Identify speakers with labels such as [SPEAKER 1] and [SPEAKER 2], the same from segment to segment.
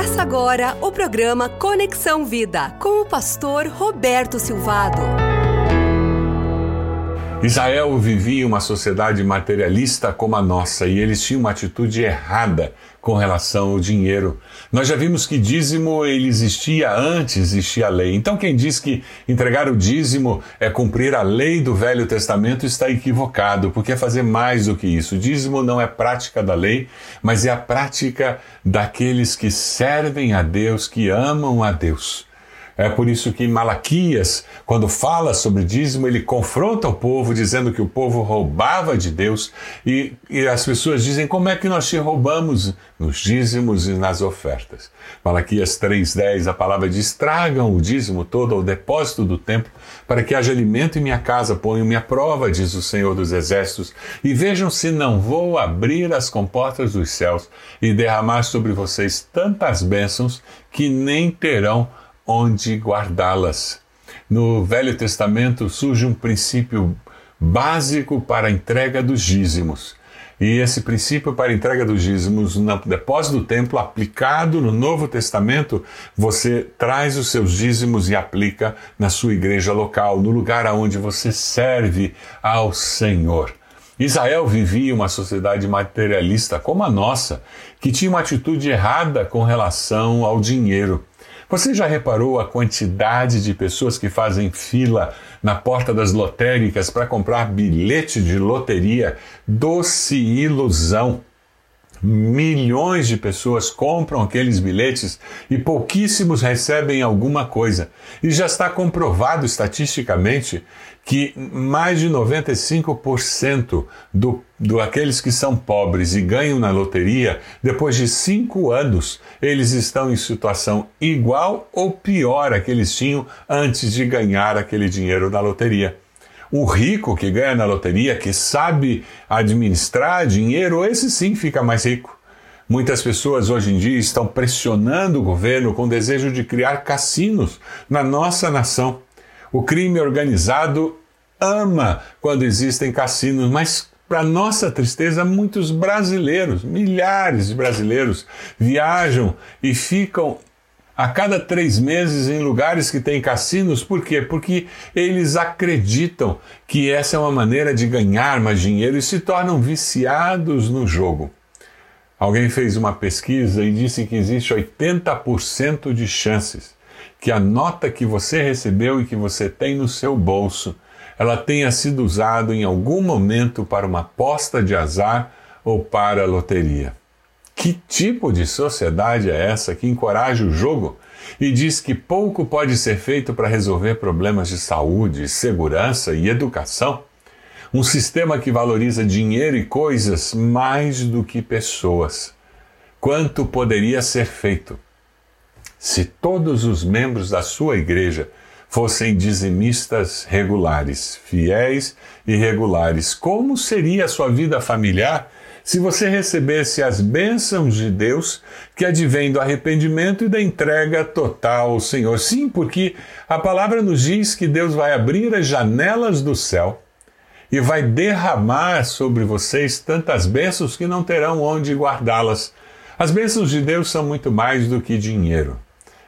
[SPEAKER 1] Começa agora o programa Conexão Vida com o pastor Roberto Silvado.
[SPEAKER 2] Israel vivia uma sociedade materialista como a nossa e eles tinham uma atitude errada com relação ao dinheiro. Nós já vimos que dízimo ele existia antes existia a lei. Então quem diz que entregar o dízimo é cumprir a lei do Velho Testamento está equivocado, porque é fazer mais do que isso. O dízimo não é prática da lei, mas é a prática daqueles que servem a Deus, que amam a Deus. É por isso que Malaquias, quando fala sobre dízimo, ele confronta o povo, dizendo que o povo roubava de Deus, e, e as pessoas dizem: como é que nós te roubamos nos dízimos e nas ofertas? Malaquias 3,10, a palavra diz: tragam o dízimo todo ao depósito do templo, para que haja alimento em minha casa, ponham-me à prova, diz o Senhor dos Exércitos, e vejam se não vou abrir as comportas dos céus e derramar sobre vocês tantas bênçãos que nem terão onde guardá-las. No Velho Testamento surge um princípio básico para a entrega dos dízimos. E esse princípio para a entrega dos dízimos no depósito do templo, aplicado no Novo Testamento, você traz os seus dízimos e aplica na sua igreja local, no lugar aonde você serve ao Senhor. Israel vivia uma sociedade materialista como a nossa, que tinha uma atitude errada com relação ao dinheiro. Você já reparou a quantidade de pessoas que fazem fila na porta das lotéricas para comprar bilhete de loteria? Doce ilusão! Milhões de pessoas compram aqueles bilhetes e pouquíssimos recebem alguma coisa. E já está comprovado estatisticamente que mais de 95% do, do aqueles que são pobres e ganham na loteria, depois de cinco anos, eles estão em situação igual ou pior a que eles tinham antes de ganhar aquele dinheiro na loteria. O rico que ganha na loteria, que sabe administrar dinheiro, esse sim fica mais rico. Muitas pessoas hoje em dia estão pressionando o governo com o desejo de criar cassinos na nossa nação. O crime organizado ama quando existem cassinos, mas para nossa tristeza, muitos brasileiros, milhares de brasileiros, viajam e ficam a cada três meses em lugares que têm cassinos. Por quê? Porque eles acreditam que essa é uma maneira de ganhar mais dinheiro e se tornam viciados no jogo. Alguém fez uma pesquisa e disse que existe 80% de chances que a nota que você recebeu e que você tem no seu bolso, ela tenha sido usada em algum momento para uma aposta de azar ou para a loteria. Que tipo de sociedade é essa que encoraja o jogo e diz que pouco pode ser feito para resolver problemas de saúde, segurança e educação? Um sistema que valoriza dinheiro e coisas mais do que pessoas. Quanto poderia ser feito se todos os membros da sua igreja fossem dizimistas regulares, fiéis e regulares? Como seria a sua vida familiar? se você recebesse as bênçãos de Deus que advêm do arrependimento e da entrega total ao Senhor. Sim, porque a palavra nos diz que Deus vai abrir as janelas do céu e vai derramar sobre vocês tantas bênçãos que não terão onde guardá-las. As bênçãos de Deus são muito mais do que dinheiro.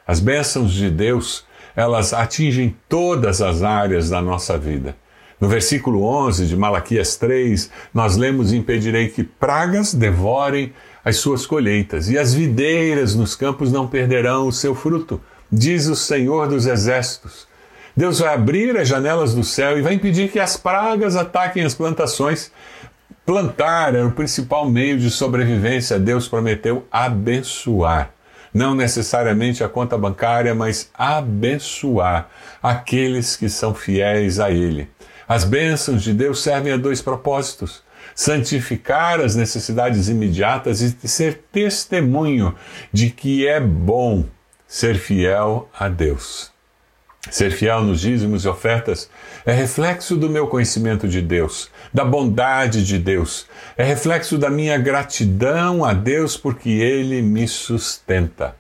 [SPEAKER 2] As bênçãos de Deus, elas atingem todas as áreas da nossa vida. No versículo 11 de Malaquias 3, nós lemos: Impedirei que pragas devorem as suas colheitas, e as videiras nos campos não perderão o seu fruto, diz o Senhor dos Exércitos. Deus vai abrir as janelas do céu e vai impedir que as pragas ataquem as plantações. Plantar era o principal meio de sobrevivência. Deus prometeu abençoar. Não necessariamente a conta bancária, mas abençoar aqueles que são fiéis a Ele. As bênçãos de Deus servem a dois propósitos: santificar as necessidades imediatas e ser testemunho de que é bom ser fiel a Deus. Ser fiel nos dízimos e ofertas é reflexo do meu conhecimento de Deus, da bondade de Deus, é reflexo da minha gratidão a Deus porque Ele me sustenta.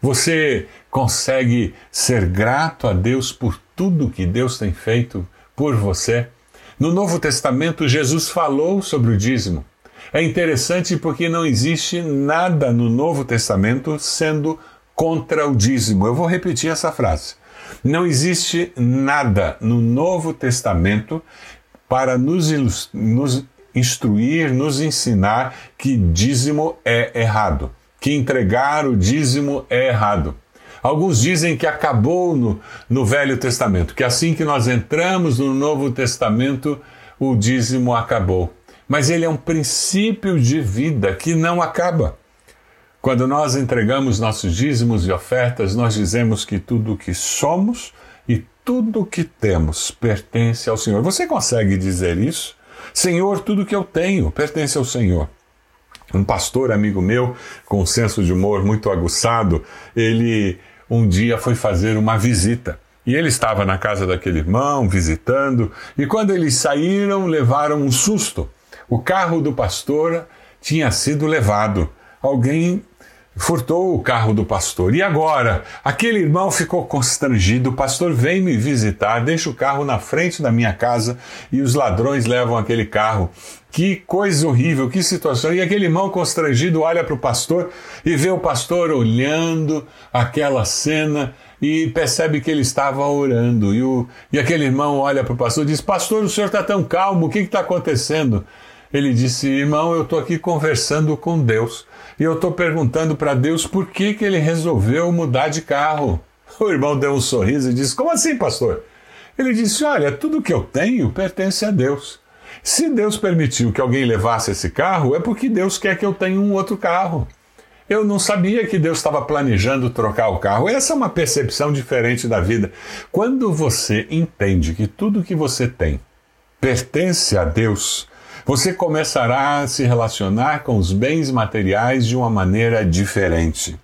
[SPEAKER 2] Você consegue ser grato a Deus por tudo que Deus tem feito por você. No Novo Testamento, Jesus falou sobre o dízimo. É interessante porque não existe nada no Novo Testamento sendo contra o dízimo. Eu vou repetir essa frase. Não existe nada no Novo Testamento para nos, nos instruir, nos ensinar que dízimo é errado, que entregar o dízimo é errado. Alguns dizem que acabou no, no Velho Testamento, que assim que nós entramos no Novo Testamento, o dízimo acabou. Mas ele é um princípio de vida que não acaba. Quando nós entregamos nossos dízimos e ofertas, nós dizemos que tudo o que somos e tudo o que temos pertence ao Senhor. Você consegue dizer isso? Senhor, tudo que eu tenho pertence ao Senhor. Um pastor amigo meu, com um senso de humor muito aguçado, ele um dia foi fazer uma visita. E ele estava na casa daquele irmão, visitando, e quando eles saíram, levaram um susto. O carro do pastor tinha sido levado. Alguém furtou o carro do pastor. E agora? Aquele irmão ficou constrangido. O pastor vem me visitar, deixa o carro na frente da minha casa e os ladrões levam aquele carro. Que coisa horrível, que situação. E aquele irmão constrangido olha para o pastor e vê o pastor olhando aquela cena e percebe que ele estava orando. E, o, e aquele irmão olha para o pastor e diz: Pastor, o senhor está tão calmo, o que está acontecendo? Ele disse: Irmão, eu estou aqui conversando com Deus e eu estou perguntando para Deus por que, que ele resolveu mudar de carro. O irmão deu um sorriso e disse: Como assim, pastor? Ele disse: Olha, tudo que eu tenho pertence a Deus. Se Deus permitiu que alguém levasse esse carro, é porque Deus quer que eu tenha um outro carro. Eu não sabia que Deus estava planejando trocar o carro. Essa é uma percepção diferente da vida. Quando você entende que tudo que você tem pertence a Deus, você começará a se relacionar com os bens materiais de uma maneira diferente.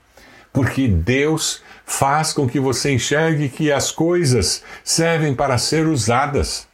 [SPEAKER 2] Porque Deus faz com que você enxergue que as coisas servem para ser usadas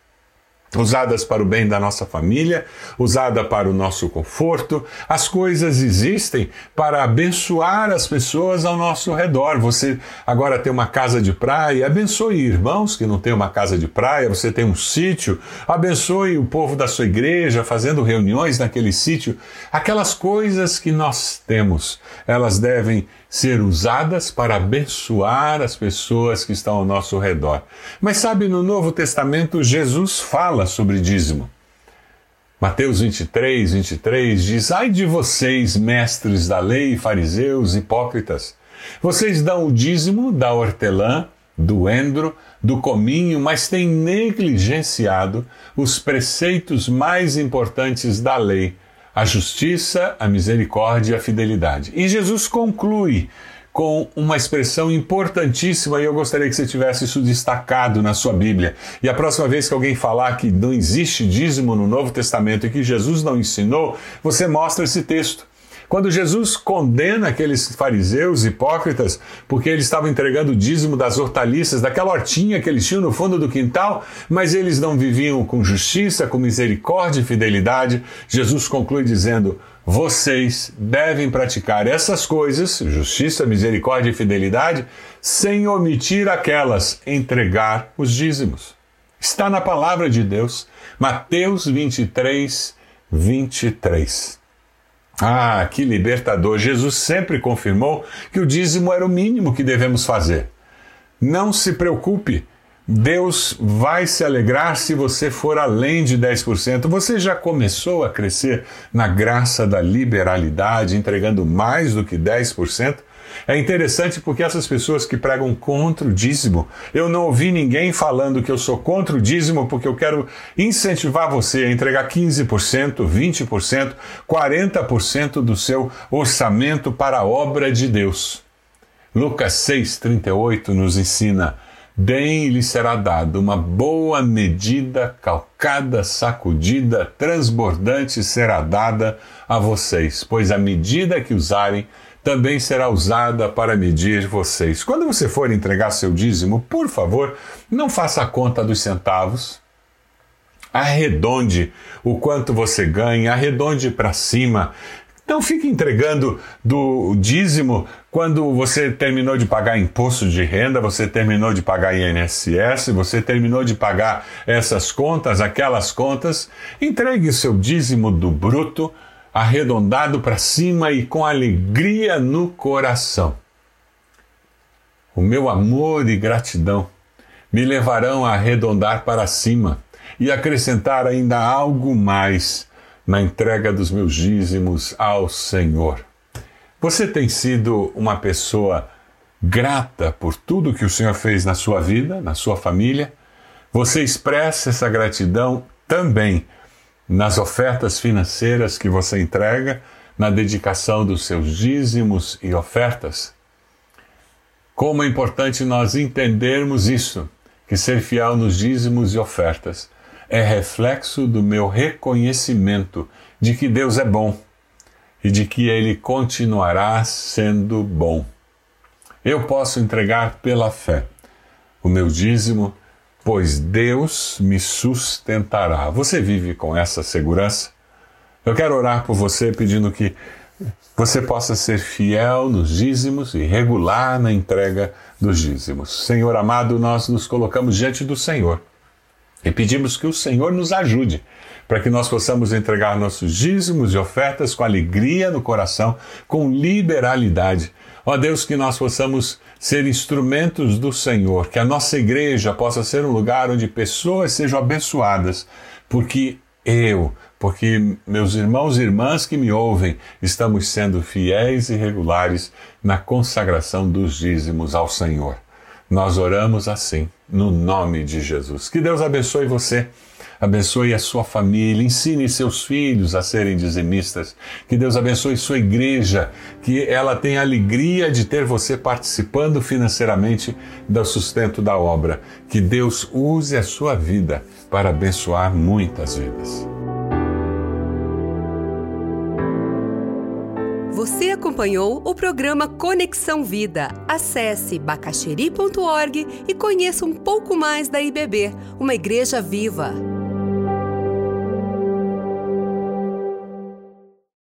[SPEAKER 2] usadas para o bem da nossa família, usada para o nosso conforto. As coisas existem para abençoar as pessoas ao nosso redor. Você agora tem uma casa de praia, abençoe irmãos que não têm uma casa de praia, você tem um sítio, abençoe o povo da sua igreja fazendo reuniões naquele sítio. Aquelas coisas que nós temos, elas devem ser usadas para abençoar as pessoas que estão ao nosso redor. Mas sabe, no Novo Testamento, Jesus fala sobre dízimo. Mateus 23, 23 diz: Ai de vocês, mestres da lei, fariseus, hipócritas! Vocês dão o dízimo da hortelã, do endro, do cominho, mas têm negligenciado os preceitos mais importantes da lei a justiça, a misericórdia e a fidelidade. E Jesus conclui com uma expressão importantíssima e eu gostaria que você tivesse isso destacado na sua Bíblia. E a próxima vez que alguém falar que não existe dízimo no Novo Testamento e que Jesus não ensinou, você mostra esse texto. Quando Jesus condena aqueles fariseus hipócritas porque eles estavam entregando o dízimo das hortaliças, daquela hortinha que eles tinham no fundo do quintal, mas eles não viviam com justiça, com misericórdia e fidelidade, Jesus conclui dizendo: vocês devem praticar essas coisas, justiça, misericórdia e fidelidade, sem omitir aquelas, entregar os dízimos. Está na palavra de Deus, Mateus 23, 23. Ah, que libertador! Jesus sempre confirmou que o dízimo era o mínimo que devemos fazer. Não se preocupe, Deus vai se alegrar se você for além de 10%. Você já começou a crescer na graça da liberalidade, entregando mais do que 10%? É interessante porque essas pessoas que pregam contra o dízimo, eu não ouvi ninguém falando que eu sou contra o dízimo porque eu quero incentivar você a entregar 15%, 20%, 40% do seu orçamento para a obra de Deus. Lucas 6,38 nos ensina: e lhe será dado uma boa medida, calcada, sacudida, transbordante será dada a vocês, pois a medida que usarem também será usada para medir vocês. Quando você for entregar seu dízimo, por favor, não faça a conta dos centavos. Arredonde o quanto você ganha, arredonde para cima. Não fique entregando do dízimo quando você terminou de pagar imposto de renda, você terminou de pagar INSS, você terminou de pagar essas contas, aquelas contas. Entregue seu dízimo do bruto arredondado para cima e com alegria no coração. o meu amor e gratidão me levarão a arredondar para cima e acrescentar ainda algo mais na entrega dos meus dízimos ao Senhor. Você tem sido uma pessoa grata por tudo que o Senhor fez na sua vida, na sua família? Você expressa essa gratidão também nas ofertas financeiras que você entrega, na dedicação dos seus dízimos e ofertas? Como é importante nós entendermos isso, que ser fiel nos dízimos e ofertas é reflexo do meu reconhecimento de que Deus é bom e de que Ele continuará sendo bom. Eu posso entregar pela fé o meu dízimo, pois Deus me sustentará. Você vive com essa segurança? Eu quero orar por você pedindo que você possa ser fiel nos dízimos e regular na entrega dos dízimos. Senhor amado, nós nos colocamos diante do Senhor e pedimos que o Senhor nos ajude para que nós possamos entregar nossos dízimos e ofertas com alegria no coração, com liberalidade. Ó Deus, que nós possamos ser instrumentos do Senhor, que a nossa igreja possa ser um lugar onde pessoas sejam abençoadas, porque eu, porque meus irmãos e irmãs que me ouvem, estamos sendo fiéis e regulares na consagração dos dízimos ao Senhor. Nós oramos assim, no nome de Jesus. Que Deus abençoe você, abençoe a sua família, ensine seus filhos a serem dizimistas. Que Deus abençoe sua igreja, que ela tenha alegria de ter você participando financeiramente do sustento da obra. Que Deus use a sua vida para abençoar muitas vidas.
[SPEAKER 1] Você acompanhou o programa Conexão Vida. Acesse bacacheri.org e conheça um pouco mais da IBB, uma igreja viva.